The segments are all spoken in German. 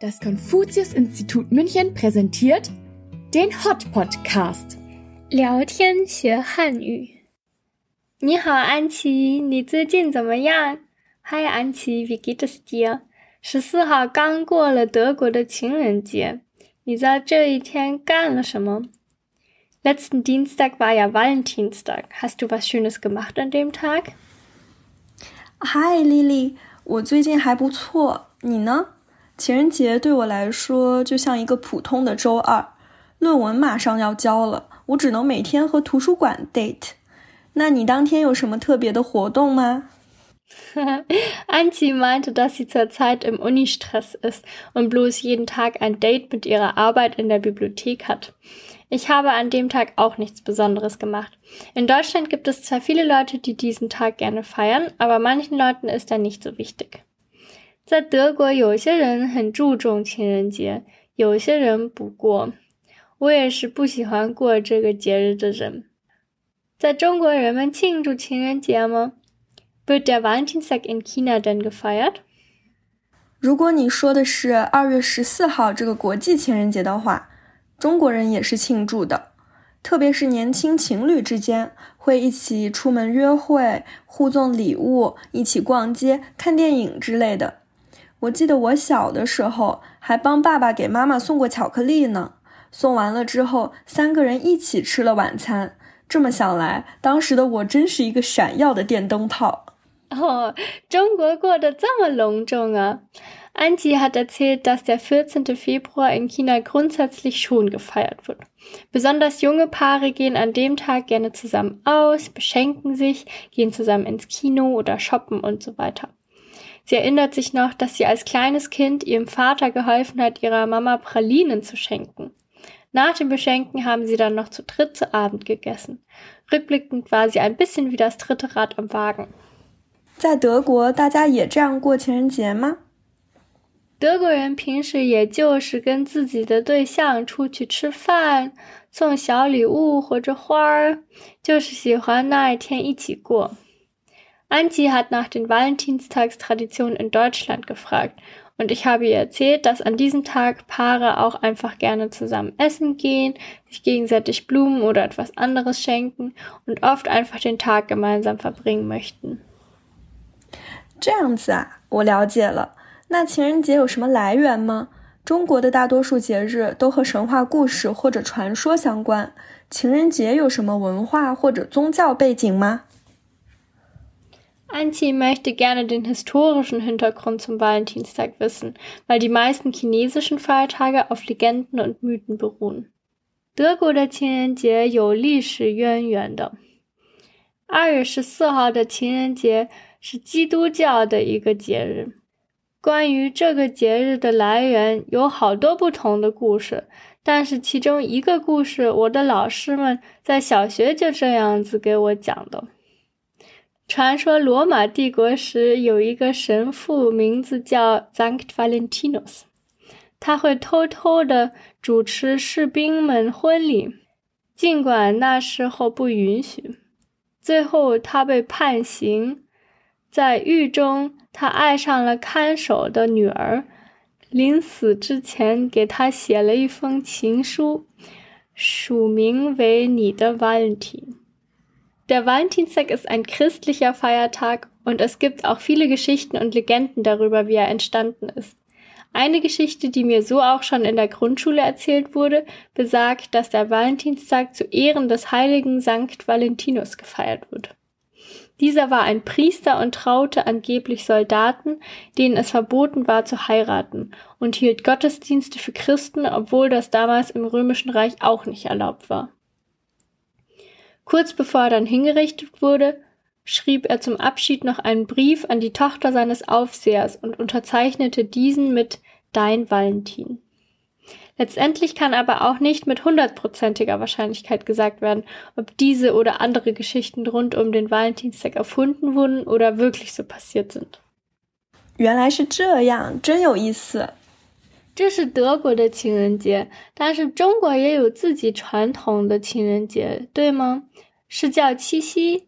Das Konfuzius-Institut München präsentiert den Hot Podcast. 聊天学汉语。你好，安琪，你最近怎么样？Hi，安琪，wie geht es dir？十四号刚过了德国的情人节，你在这一天干了什么？Letzten Dienstag war ja Valentinstag. Hast du was Schönes gemacht an dem Tag? Hi, Lily，我最近还不错，你呢？ 情人节对我来说就像一个普通的周二，论文马上要交了，我只能每天和图书馆 date。那你当天有什么特别的活动吗？Anchi meinte, dass sie zurzeit im Uni-Stress ist und bloß jeden Tag ein Date mit ihrer Arbeit in der Bibliothek hat. Ich habe an dem Tag auch nichts Besonderes gemacht. In Deutschland gibt es zwar viele Leute, die diesen Tag gerne feiern, aber manchen Leuten ist er nicht so wichtig. 在德国，有些人很注重情人节，有些人不过。我也是不喜欢过这个节日的人。在中国，人们庆祝情人节吗？Wird der Valentinstag in China denn gefeiert？如果你说的是二月十四号这个国际情人节的话，中国人也是庆祝的，特别是年轻情侣之间会一起出门约会、互送礼物、一起逛街、看电影之类的。我记得我小的时候还帮爸爸给妈妈送过巧克力呢。送完了之后，三个人一起吃了晚餐。这么想来，当时的我真是一个闪耀的电灯泡。Oh, 中国过得这么隆重啊！Angie hat erzählt, dass der 14. Februar in China grundsätzlich schon gefeiert wird. Besonders junge Paare gehen an dem Tag gerne zusammen aus, beschenken sich, gehen zusammen ins Kino oder shoppen und so weiter. Sie erinnert sich noch, dass sie als kleines Kind ihrem Vater geholfen hat, ihrer Mama Pralinen zu schenken. Nach dem Beschenken haben sie dann noch zu dritt zu Abend gegessen. Rückblickend war sie ein bisschen wie das dritte Rad am Wagen. 在德国，大家也这样过情人节吗？德国人平时也就是跟自己的对象出去吃饭，送小礼物或者花儿，就是喜欢那一天一起过。 Antje hat nach den Valentinstagstraditionen in Deutschland gefragt und ich habe ihr erzählt, dass an diesem Tag Paare auch einfach gerne zusammen essen gehen, sich gegenseitig Blumen oder etwas anderes schenken und oft einfach den Tag gemeinsam verbringen möchten. 这样子啊，我了解了。那情人节有什么来源吗？中国的大多数节日都和神话故事或者传说相关。情人节有什么文化或者宗教背景吗 ？Anzi möchte gerne den historischen Hintergrund zum Valentinstag wissen, weil die meisten chinesischen Feiertage auf Legenden und Mythen beruhen. 德国的情人节有历史渊源的。二月十四号的情人节是基督教的一个节日。关于这个节日的来源，有好多不同的故事，但是其中一个故事，我的老师们在小学就这样子给我讲的。 传说罗马帝国时有一个神父，名字叫 Sankt Valentinus，他会偷偷的主持士兵们婚礼，尽管那时候不允许。最后他被判刑，在狱中他爱上了看守的女儿，临死之前给他写了一封情书，署名为你的 Valentin。Der Valentinstag ist ein christlicher Feiertag und es gibt auch viele Geschichten und Legenden darüber, wie er entstanden ist. Eine Geschichte, die mir so auch schon in der Grundschule erzählt wurde, besagt, dass der Valentinstag zu Ehren des heiligen Sankt Valentinus gefeiert wird. Dieser war ein Priester und traute angeblich Soldaten, denen es verboten war zu heiraten, und hielt Gottesdienste für Christen, obwohl das damals im römischen Reich auch nicht erlaubt war. Kurz bevor er dann hingerichtet wurde, schrieb er zum Abschied noch einen Brief an die Tochter seines Aufsehers und unterzeichnete diesen mit Dein Valentin. Letztendlich kann aber auch nicht mit hundertprozentiger Wahrscheinlichkeit gesagt werden, ob diese oder andere Geschichten rund um den Valentinstag erfunden wurden oder wirklich so passiert sind. 原来是这样，真有意思。 这是德国的情人节，但是中国也有自己传统的情人节，对吗？是叫七夕。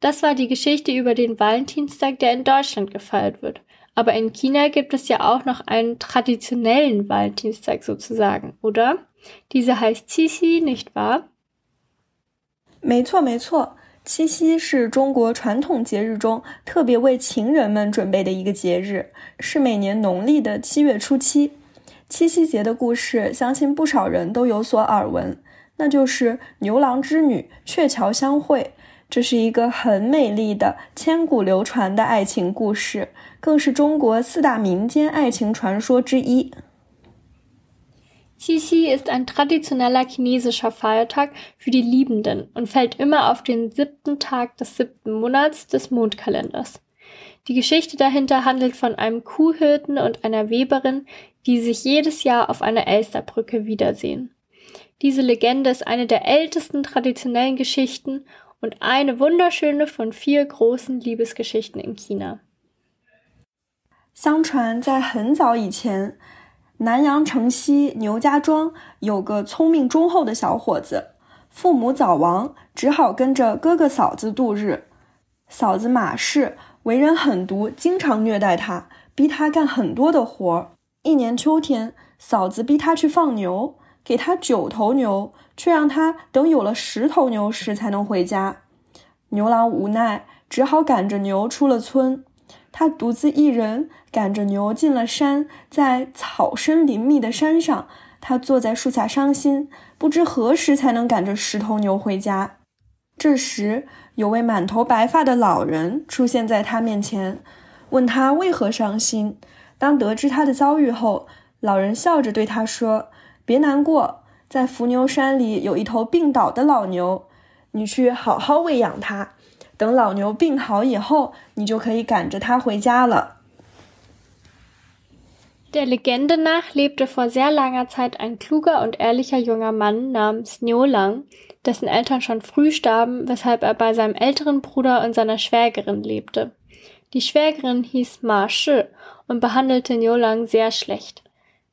Das war die Geschichte über den Valentinstag, der in Deutschland gefeiert wird. Aber in China gibt es ja auch noch einen traditionellen Valentinstag sozusagen, oder? Diese heißt Qixi, nicht wahr? 没错，没错。七夕是中国传统节日中特别为情人们准备的一个节日，是每年农历的七月初七。七夕节的故事，相信不少人都有所耳闻，那就是牛郎织女鹊桥相会。这是一个很美丽的、千古流传的爱情故事，更是中国四大民间爱情传说之一。Qixi ist ein traditioneller chinesischer Feiertag für die Liebenden und fällt immer auf den siebten Tag des siebten Monats des Mondkalenders. Die Geschichte dahinter handelt von einem Kuhhirten und einer Weberin, die sich jedes Jahr auf einer Elsterbrücke wiedersehen. Diese Legende ist eine der ältesten traditionellen Geschichten und eine wunderschöne von vier großen Liebesgeschichten in China. 相传在很早以前，南阳城西牛家庄有个聪明忠厚的小伙子，父母早亡，只好跟着哥哥嫂子度日。嫂子马氏 为人狠毒，经常虐待他，逼他干很多的活儿。一年秋天，嫂子逼他去放牛，给他九头牛，却让他等有了十头牛时才能回家。牛郎无奈，只好赶着牛出了村。他独自一人赶着牛进了山，在草深林密的山上，他坐在树下伤心，不知何时才能赶着十头牛回家。这时，有位满头白发的老人出现在他面前，问他为何伤心。当得知他的遭遇后，老人笑着对他说：“别难过，在伏牛山里有一头病倒的老牛，你去好好喂养它。”等老牛病好以后，你就可以赶着它回家了。Der Legende nach lebte vor sehr langer Zeit ein kluger und ehrlicher junger Mann namens Niolang, dessen Eltern schon früh starben, weshalb er bei seinem älteren Bruder und seiner Schwägerin lebte. Die Schwägerin hieß Ma Shi und behandelte Niolang sehr schlecht.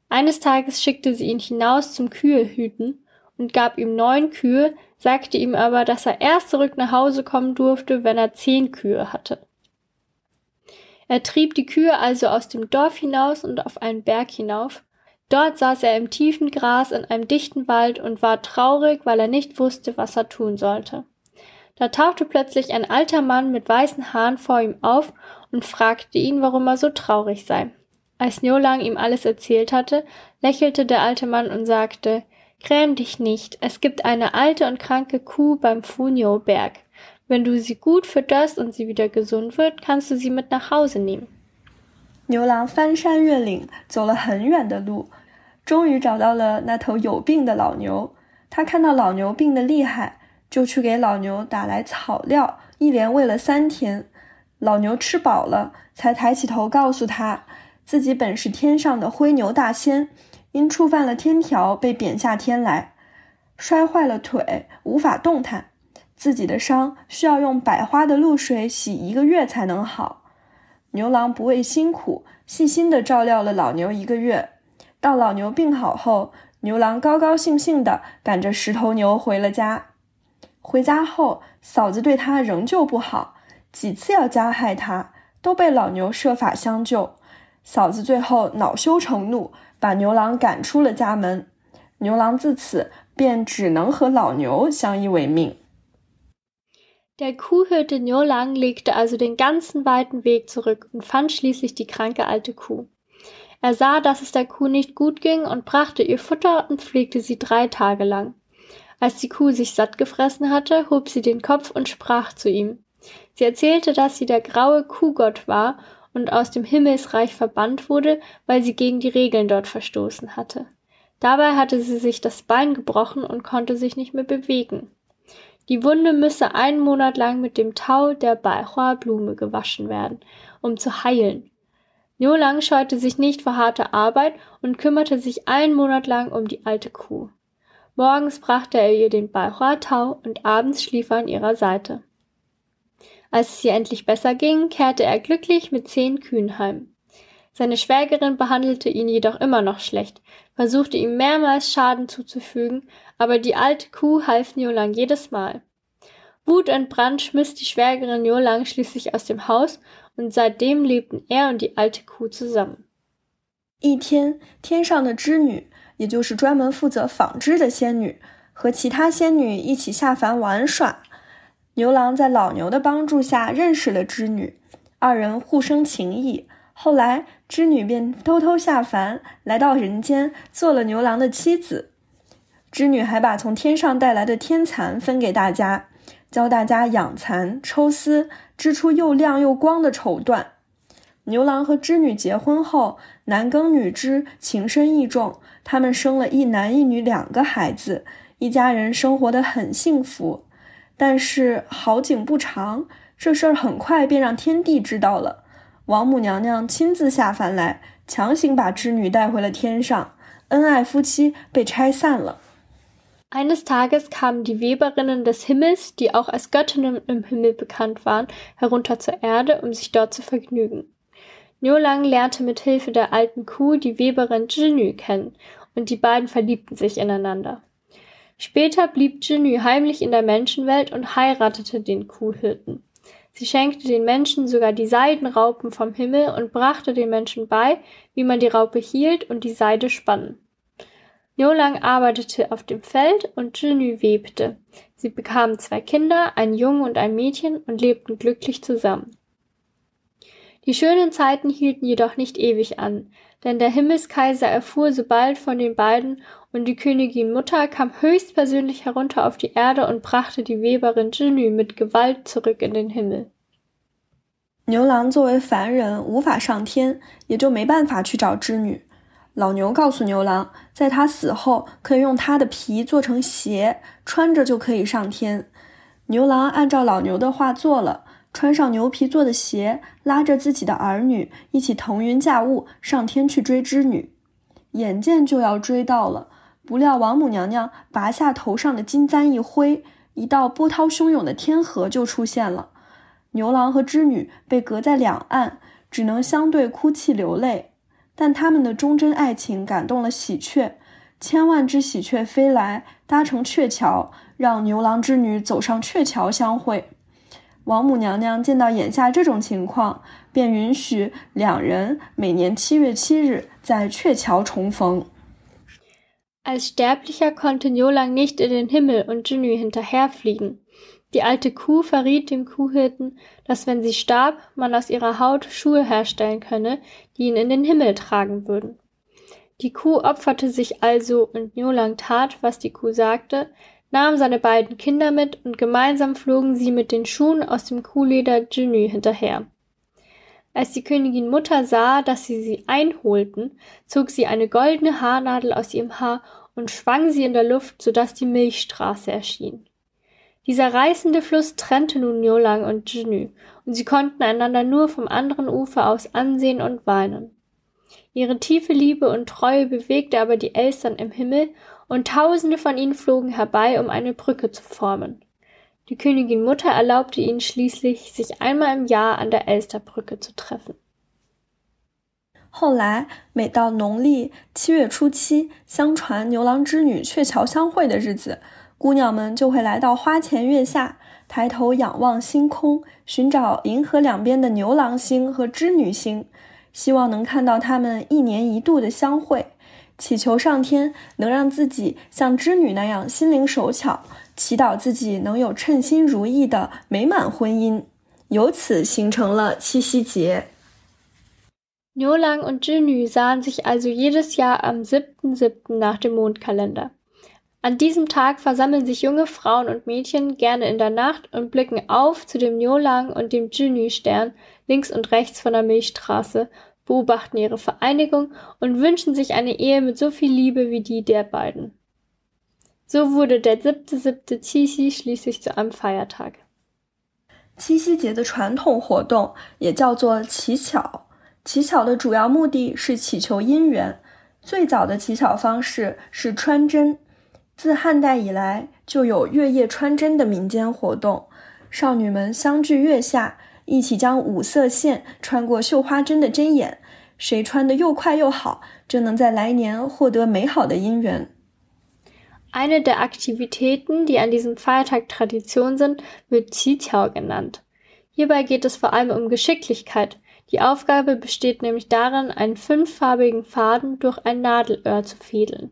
Eines Tages schickte sie ihn hinaus zum Kühehüten und gab ihm neun Kühe, sagte ihm aber, dass er erst zurück nach Hause kommen durfte, wenn er zehn Kühe hatte. Er trieb die Kühe also aus dem Dorf hinaus und auf einen Berg hinauf. Dort saß er im tiefen Gras in einem dichten Wald und war traurig, weil er nicht wusste, was er tun sollte. Da tauchte plötzlich ein alter Mann mit weißen Haaren vor ihm auf und fragte ihn, warum er so traurig sei. Als Niolang ihm alles erzählt hatte, lächelte der alte Mann und sagte, Gräm dich nicht, es gibt eine alte und kranke Kuh beim Funio-Berg. Wenn du sie gut fütterst und sie wieder gesund wird, kannst du sie mit nach Hause nehmen. 牛郎翻山越岭，走了很远的路， 终于找到了那头有病的老牛。他看到老牛病得厉害，就去给老牛打来草料，一连喂了三天。老牛吃饱了，才抬起头告诉他，自己本是天上的灰牛大仙。因触犯了天条，被贬下天来，摔坏了腿，无法动弹。自己的伤需要用百花的露水洗一个月才能好。牛郎不畏辛苦，细心的照料了老牛一个月。到老牛病好后，牛郎高高兴兴的赶着十头牛回了家。回家后，嫂子对他仍旧不好，几次要加害他，都被老牛设法相救。嫂子最后恼羞成怒。把牛郎赶出了家门，牛郎自此便只能和老牛相依为命。Der Kuhhirte Niolang legte also den ganzen weiten Weg zurück und fand schließlich die kranke alte Kuh. Er sah, dass es der Kuh nicht gut ging und brachte ihr Futter und pflegte sie drei Tage lang. Als die Kuh sich satt gefressen hatte, hob sie den Kopf und sprach zu ihm. Sie erzählte, dass sie der graue Kuhgott war und aus dem Himmelsreich verbannt wurde, weil sie gegen die Regeln dort verstoßen hatte. Dabei hatte sie sich das Bein gebrochen und konnte sich nicht mehr bewegen. Die Wunde müsse einen Monat lang mit dem Tau der Baihua-Blume gewaschen werden, um zu heilen. Lang scheute sich nicht vor harter Arbeit und kümmerte sich einen Monat lang um die alte Kuh. Morgens brachte er ihr den Baihua-Tau und abends schlief er an ihrer Seite. Als es ihr endlich besser ging, kehrte er glücklich mit zehn Kühen heim. Seine Schwägerin behandelte ihn jedoch immer noch schlecht, versuchte ihm mehrmals Schaden zuzufügen, aber die alte Kuh half Niolang jedes Mal. Wutentbrannt schmiss die Schwägerin Niolang schließlich aus dem Haus und seitdem lebten er und die alte Kuh zusammen. 一天，天上的织女，也就是专门负责纺织的仙女，和其他仙女一起下凡玩耍。牛郎在老牛的帮助下认识了织女，二人互生情谊。后来，织女便偷偷下凡，来到人间，做了牛郎的妻子。织女还把从天上带来的天蚕分给大家，教大家养蚕、抽丝，织出又亮又光的绸缎。牛郎和织女结婚后，男耕女织，情深意重。他们生了一男一女两个孩子，一家人生活得很幸福。但是好景不长，这事儿很快便让天帝知道了。王母娘娘亲自下凡来，强行把织女带回了天上，恩爱夫妻被拆散了。Eines Tages kamen die Weberinnen des Himmels, die auch als Göttinnen im Himmel bekannt waren, herunter zur Erde, um sich dort zu vergnügen. Niolang lernte mit Hilfe der alten Kuh die Weberin Jinü kennen und die beiden verliebten sich ineinander. Später blieb Jinü heimlich in der Menschenwelt und heiratete den Kuhhirten. Sie schenkte den Menschen sogar die Seidenraupen vom Himmel und brachte den Menschen bei, wie man die Raupe hielt und die Seide spann. Niolang arbeitete auf dem Feld und Jinü webte. Sie bekamen zwei Kinder, einen Jungen und ein Mädchen und lebten glücklich zusammen. Die schönen Zeiten hielten jedoch nicht ewig an, denn der Himmelskaiser erfuhr sobald von den beiden und die Königin Mutter kam höchstpersönlich herunter auf die Erde und brachte die Weberin Jinü mit Gewalt zurück in den Himmel. 牛郎作为凡人无法上天，也就没办法去找织女。 老牛告诉牛郎，在他死后可以用他的皮做成鞋，穿着就可以上天。牛郎按照老牛的话做了。穿上牛皮做的鞋，拉着自己的儿女一起腾云驾雾上天去追织女。眼见就要追到了，不料王母娘娘拔下头上的金簪一挥，一道波涛汹涌的天河就出现了。牛郎和织女被隔在两岸，只能相对哭泣流泪。但他们的忠贞爱情感动了喜鹊，千万只喜鹊飞来，搭成鹊桥，让牛郎织女走上鹊桥相会。王母娘娘见到眼下这种情况，便允许两人每年七月七日在鹊桥重逢。Als Sterblicher konnte Niolang nicht in den Himmel und Jinü hinterherfliegen. Die alte Kuh verriet dem Kuhhirten, dass wenn sie starb, man aus ihrer Haut Schuhe herstellen könne, die ihn in den Himmel tragen würden. Die Kuh opferte sich also und Niolang tat, was die Kuh sagte, nahm seine beiden Kinder mit und gemeinsam flogen sie mit den Schuhen aus dem Kuhleder Jinü hinterher. Als die Königin Mutter sah, dass sie sie einholten, zog sie eine goldene Haarnadel aus ihrem Haar und schwang sie in der Luft, so dass die Milchstraße erschien. Dieser reißende Fluss trennte nun Niolang und Jinü, und sie konnten einander nur vom anderen Ufer aus ansehen und weinen. Ihre tiefe Liebe und Treue bewegte aber die Elstern im Himmel, und tausende von ihnen flogen herbei, um eine Brücke zu formen. Die Königin Mutter erlaubte ihnen schließlich, sich einmal im Jahr an der Elsterbrücke zu treffen. 后来，每到农历七月初七，相传牛郎织女鹊桥相会的日子， 姑娘们就会来到花前月下，抬头仰望星空，寻找银河两边的牛郎星和织女星，希望能看到他们一年一度的相会。祈求上天能让自己像织女那样心灵手巧，祈祷自己能有称心如意的美满婚姻，由此形成了七夕节。Niolang und Jinü sahen sich also jedes Jahr am 7.7. nach dem Mondkalender. An diesem Tag versammeln sich junge Frauen und Mädchen gerne in der Nacht und blicken auf zu dem Niolang und dem Jinü-Stern links und rechts von der Milchstraße beobachten ihre Vereinigung und wünschen sich eine Ehe mit so viel Liebe wie die der beiden. So wurde der 7.7. 七夕 schließlich zu einem Feiertag. 七夕节的传统活动也叫做乞巧，乞巧的主要目的是祈求姻缘。最早的乞巧方式是穿针， 自汉代以来就有月夜穿针的民间活动，少女们相聚月下。一起将五色线穿过绣花针的针眼，谁穿的又快又好，就能在来年获得美好的姻缘。Eine der Aktivitäten, die an diesem Feiertag Tradition sind, wird Qiqiao genannt. Hierbei geht es vor allem um Geschicklichkeit. Die Aufgabe besteht nämlich darin, einen fünffarbigen Faden durch ein Nadelöhr zu fädeln.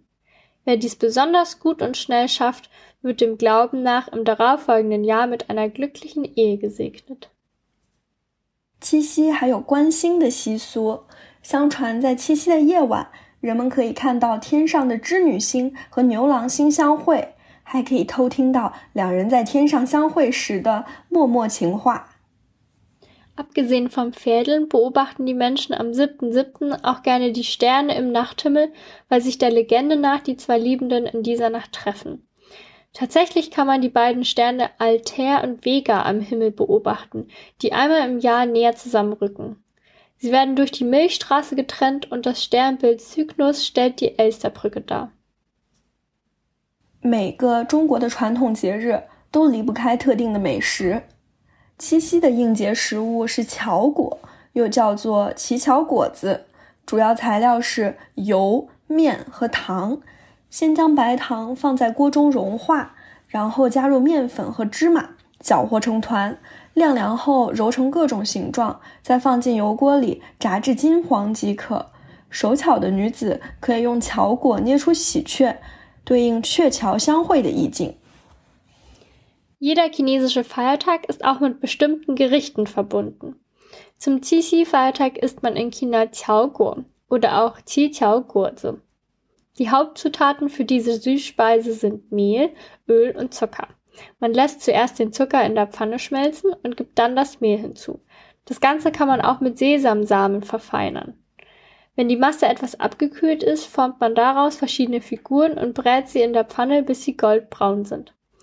Wer dies besonders gut und schnell schafft, wird dem Glauben nach im darauffolgenden Jahr mit einer glücklichen Ehe gesegnet. 七夕还有观星的习俗，相传在七夕的夜晚，人们可以看到天上的织女星和牛郎星相会，还可以偷听到两人在天上相会时的默默情话。 Abgesehen vom Fädeln beobachten die Menschen am 7.7. auch gerne die Sterne im Nachthimmel, weil sich der Legende nach die zwei Liebenden in dieser Nacht treffen. Tatsächlich kann man die beiden Sterne Altair und Vega am Himmel beobachten, die einmal im Jahr näher zusammenrücken. Sie werden durch die Milchstraße getrennt und das Sternbild Cygnus stellt die Elsterbrücke dar. 每个中国的传统节日都离不开特定的美食。 七夕的应节食物是巧果，又叫做乞巧果子，主要材料是油、面和糖。先将白糖放在锅中融化，然后加入面粉和芝麻，搅和成团，晾凉后揉成各种形状，再放进油锅里炸至金黄即可。手巧的女子可以用巧果捏出喜鹊，对应鹊桥相会的意境。Jeder chinesische Feiertag ist auch mit bestimmten Gerichten verbunden. Zum Qixi-Feiertag isst man in China Qiaoguo oder auch Qi-Qiao-Gurse. Die Hauptzutaten für diese Süßspeise sind Mehl, Öl und Zucker. Man lässt zuerst den Zucker in der Pfanne schmelzen und gibt dann das Mehl hinzu. Das Ganze kann man auch mit Sesamsamen verfeinern. Wenn die Masse etwas abgekühlt ist, formt man daraus verschiedene Figuren und brät sie in der Pfanne, bis sie goldbraun sind.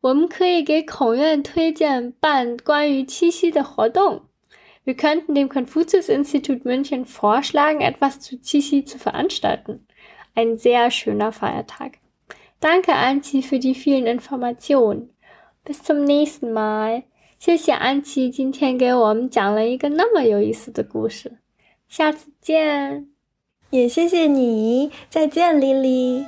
我们可以给孔院推荐办关于七夕的活动。Wir könnten dem Konfuzius-Institut München vorschlagen, etwas zu Qixi zu veranstalten. Ein sehr schöner Feiertag. Danke, Anzi, für die vielen Informationen. Bis zum nächsten Mal. 谢谢安琪今天给我们讲了一个那么有意思的故事，下次见。也谢谢你，再见，莉莉。